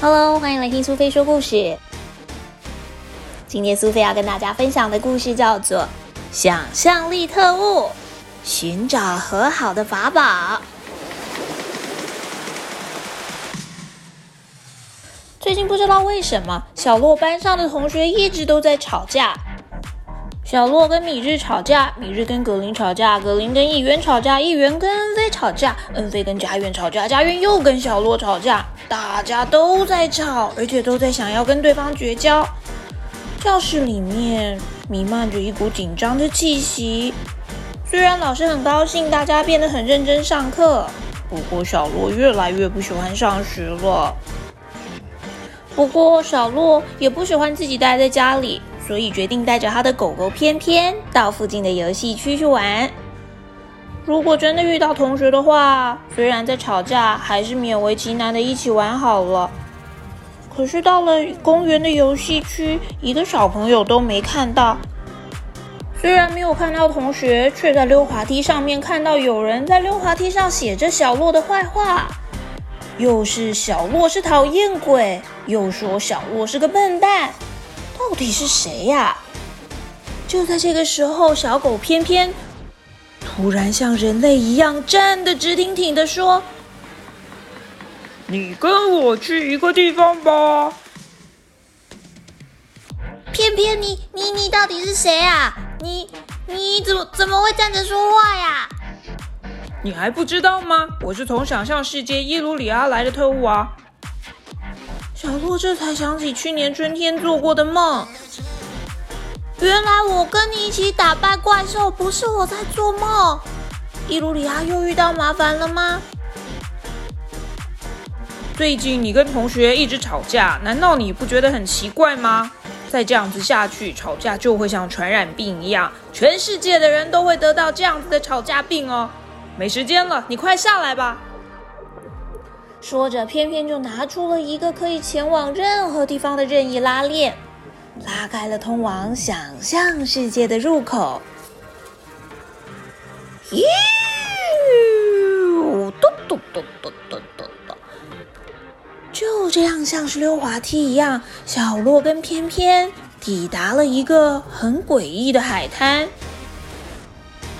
Hello，欢迎来听苏菲说故事。今天苏菲要跟大家分享的故事叫做《想象力特务：寻找和好的法宝》。最近不知道为什么，小洛班上的同学一直都在吵架。小洛跟米日吵架，米日跟格林吵架，格林跟议员吵架，议员跟恩菲吵架，恩菲跟家园吵架，家园又跟小洛吵架，大家都在吵，而且都在想要跟对方绝交。教室里面弥漫着一股紧张的气息。虽然老师很高兴大家变得很认真上课，不过小洛越来越不喜欢上学了。不过小洛也不喜欢自己待在家里。所以决定带着他的狗狗偏偏到附近的游戏区去玩。如果真的遇到同学的话，虽然在吵架，还是勉为其难的一起玩好了。可是到了公园的游戏区，一个小朋友都没看到。虽然没有看到同学，却在溜滑梯上面看到有人在溜滑梯上写着小洛的坏话，又是小洛是讨厌鬼，又说小洛是个笨蛋。到底是谁呀？就在这个时候，小狗偏偏突然像人类一样站得直挺挺的说：“你跟我去一个地方吧。”偏偏你你你到底是谁啊？你你怎么怎么会站着说话呀？你还不知道吗？我是从想象世界伊鲁里阿来的特务啊。小洛这才想起去年春天做过的梦。原来我跟你一起打败怪兽，不是我在做梦。伊鲁里亚又遇到麻烦了吗？最近你跟同学一直吵架，难道你不觉得很奇怪吗？再这样子下去，吵架就会像传染病一样，全世界的人都会得到这样子的吵架病哦。没时间了，你快下来吧。说着，偏偏就拿出了一个可以前往任何地方的任意拉链，拉开了通往想象世界的入口。咦，咚咚咚咚咚咚咚！就这样，像是溜滑梯一样，小洛跟偏偏抵达了一个很诡异的海滩。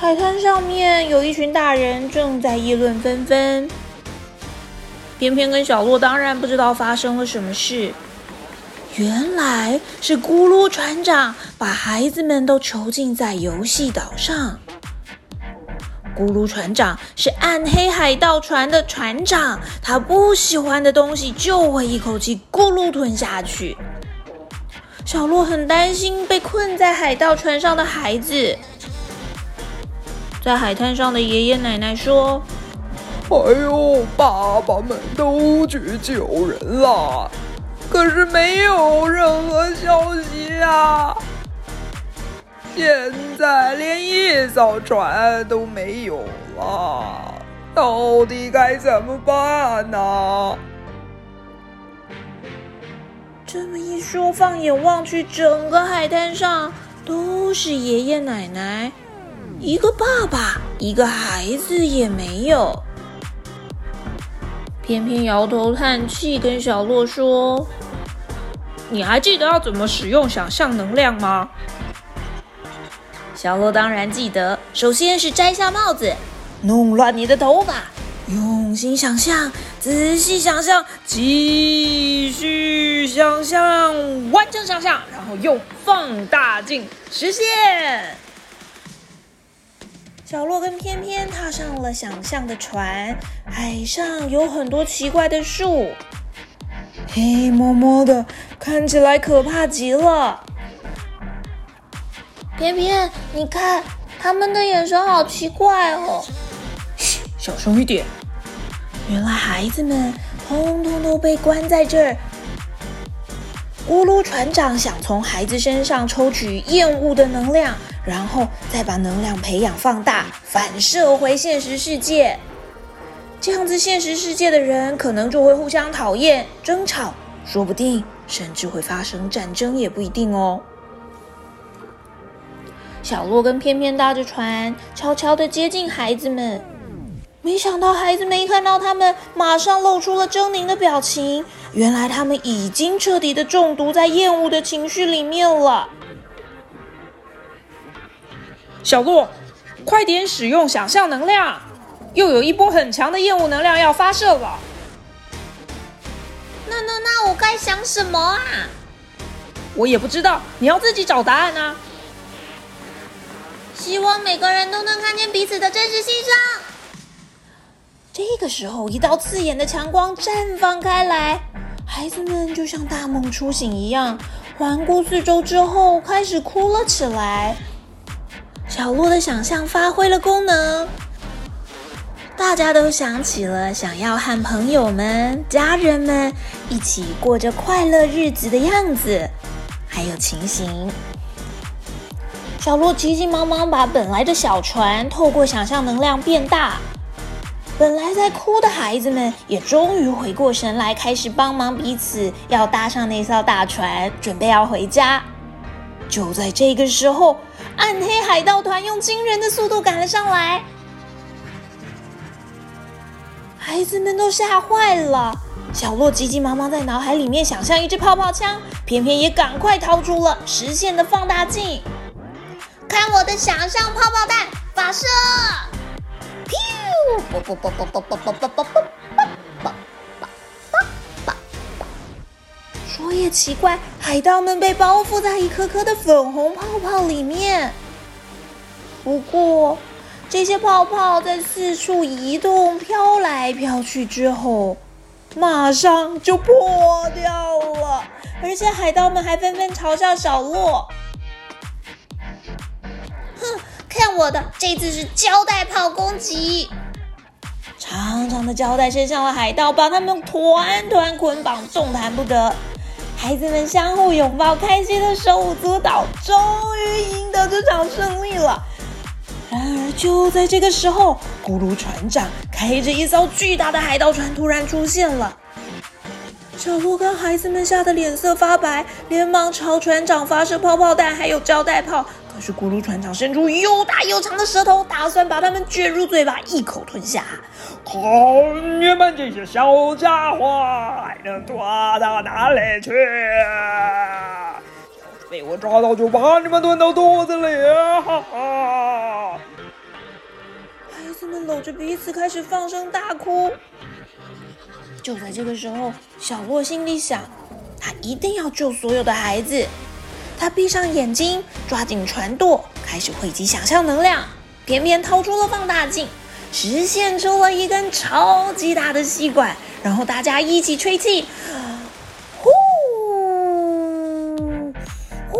海滩上面有一群大人正在议论纷纷。偏偏跟小洛当然不知道发生了什么事，原来是咕噜船长把孩子们都囚禁在游戏岛上。咕噜船长是暗黑海盗船的船长，他不喜欢的东西就会一口气咕噜吞下去。小洛很担心被困在海盗船上的孩子，在海滩上的爷爷奶奶说。哎呦，爸爸们都去救人了，可是没有任何消息啊！现在连一艘船都没有了，到底该怎么办呢？这么一说，放眼望去，整个海滩上都是爷爷奶奶，一个爸爸，一个孩子也没有。偏偏摇头叹气，跟小洛说：“你还记得要怎么使用想象能量吗？”小洛当然记得。首先是摘下帽子，弄乱你的头发，用心想象，仔细想象，继续想象，完成想象，然后用放大镜实现。小洛跟翩翩踏上了想象的船，海上有很多奇怪的树，黑摸摸的，看起来可怕极了。翩翩，你看他们的眼神好奇怪哦！嘘，小声一点。原来孩子们通通都被关在这儿。咕噜船长想从孩子身上抽取厌恶的能量。然后再把能量培养放大，反射回现实世界。这样子，现实世界的人可能就会互相讨厌、争吵，说不定甚至会发生战争，也不一定哦。小洛跟偏偏搭着船，悄悄地接近孩子们。没想到孩子们一看到他们，马上露出了狰狞的表情。原来他们已经彻底的中毒在厌恶的情绪里面了。小洛，快点使用想象能量，又有一波很强的厌恶能量要发射了。那那那，我该想什么啊？我也不知道，你要自己找答案啊。希望每个人都能看见彼此的真实牺牲。这个时候，一道刺眼的强光绽放开来，孩子们就像大梦初醒一样，环顾四周之后，开始哭了起来。小洛的想象发挥了功能，大家都想起了想要和朋友们、家人们一起过着快乐日子的样子，还有情形。小洛急急忙忙把本来的小船透过想象能量变大。本来在哭的孩子们也终于回过神来，开始帮忙彼此，要搭上那艘大船，准备要回家。就在这个时候，暗黑海盗团用惊人的速度赶了上来，孩子们都吓坏了。小洛急急忙忙在脑海里面想象一支泡泡枪，偏偏也赶快掏出了实现的放大镜，看我的想象泡泡弹发射！不不不不不不不不不不！说也奇怪，海盗们被包覆在一颗颗的粉红泡泡里面。不过，这些泡泡在四处移动、飘来飘去之后，马上就破掉了。而且，海盗们还纷纷嘲笑小洛：“哼，看我的，这次是胶带炮攻击！”长长的胶带伸向了海盗，把他们团团捆绑，动弹不得。孩子们相互拥抱，开心的手舞足蹈，终于赢得这场胜利了。然而，就在这个时候，咕噜船长开着一艘巨大的海盗船突然出现了。小鹿跟孩子们吓得脸色发白，连忙朝船长发射泡泡弹，还有胶带炮。可是咕噜船长伸出又大又长的舌头，打算把它们卷入嘴巴，一口吞下。看你们这些小家伙，还能躲到哪里去？要是被我抓到，就把你们吞到肚子里！哈哈！孩子们搂着彼此开始放声大哭。就在这个时候，小洛心里想，他一定要救所有的孩子。他闭上眼睛，抓紧船舵，开始汇集想象能量，偏偏掏出了放大镜，实现出了一根超级大的吸管，然后大家一起吹气，呼呼，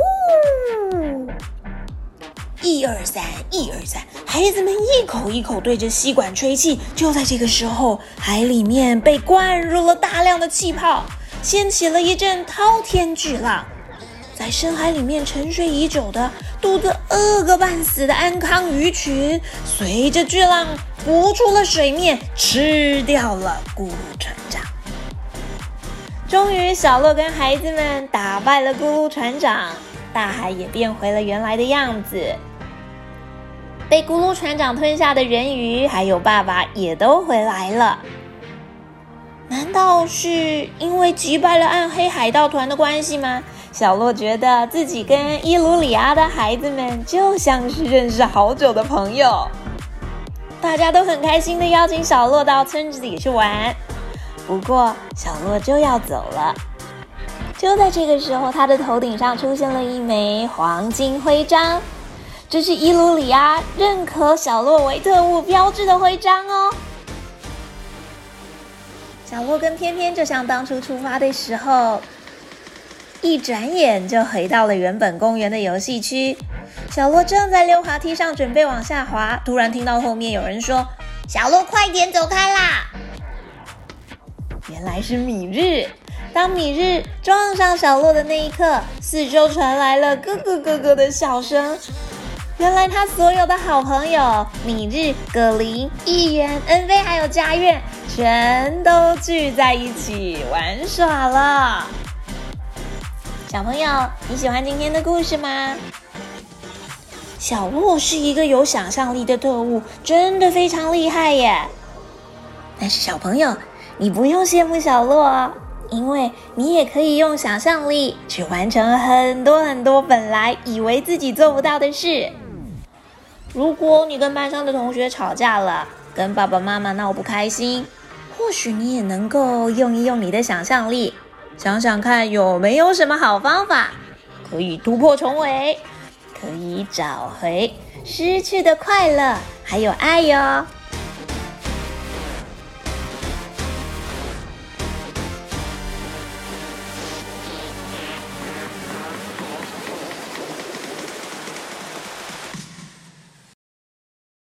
一二三，一二三，孩子们一口一口对着吸管吹气。就在这个时候，海里面被灌入了大量的气泡，掀起了一阵滔天巨浪。在深海里面沉睡已久的、肚子饿个半死的安康鱼群，随着巨浪浮出了水面，吃掉了咕噜船长。终于，小洛跟孩子们打败了咕噜船长，大海也变回了原来的样子。被咕噜船长吞下的人鱼，还有爸爸也都回来了。难道是因为击败了暗黑海盗团的关系吗？小洛觉得自己跟伊鲁里亚的孩子们就像是认识好久的朋友，大家都很开心的邀请小洛到村子里去玩。不过小洛就要走了，就在这个时候，他的头顶上出现了一枚黄金徽章，这是伊鲁里亚认可小洛为特务标志的徽章哦。小洛跟偏偏就像当初出发的时候。一转眼就回到了原本公园的游戏区。小洛正在溜滑梯上准备往下滑，突然听到后面有人说：“小洛，快点走开啦！”原来是米日。当米日撞上小洛的那一刻，四周传来了咯咯咯咯的笑声。原来他所有的好朋友米日、葛林、议员、恩菲还有家苑，全都聚在一起玩耍了。小朋友，你喜欢今天的故事吗？小洛是一个有想象力的特务，真的非常厉害耶。但是小朋友，你不用羡慕小洛哦，因为你也可以用想象力去完成很多很多本来以为自己做不到的事。如果你跟班上的同学吵架了，跟爸爸妈妈闹不开心，或许你也能够用一用你的想象力，想想看有没有什么好方法可以突破重围。可以找回失去的快乐，还有爱哟。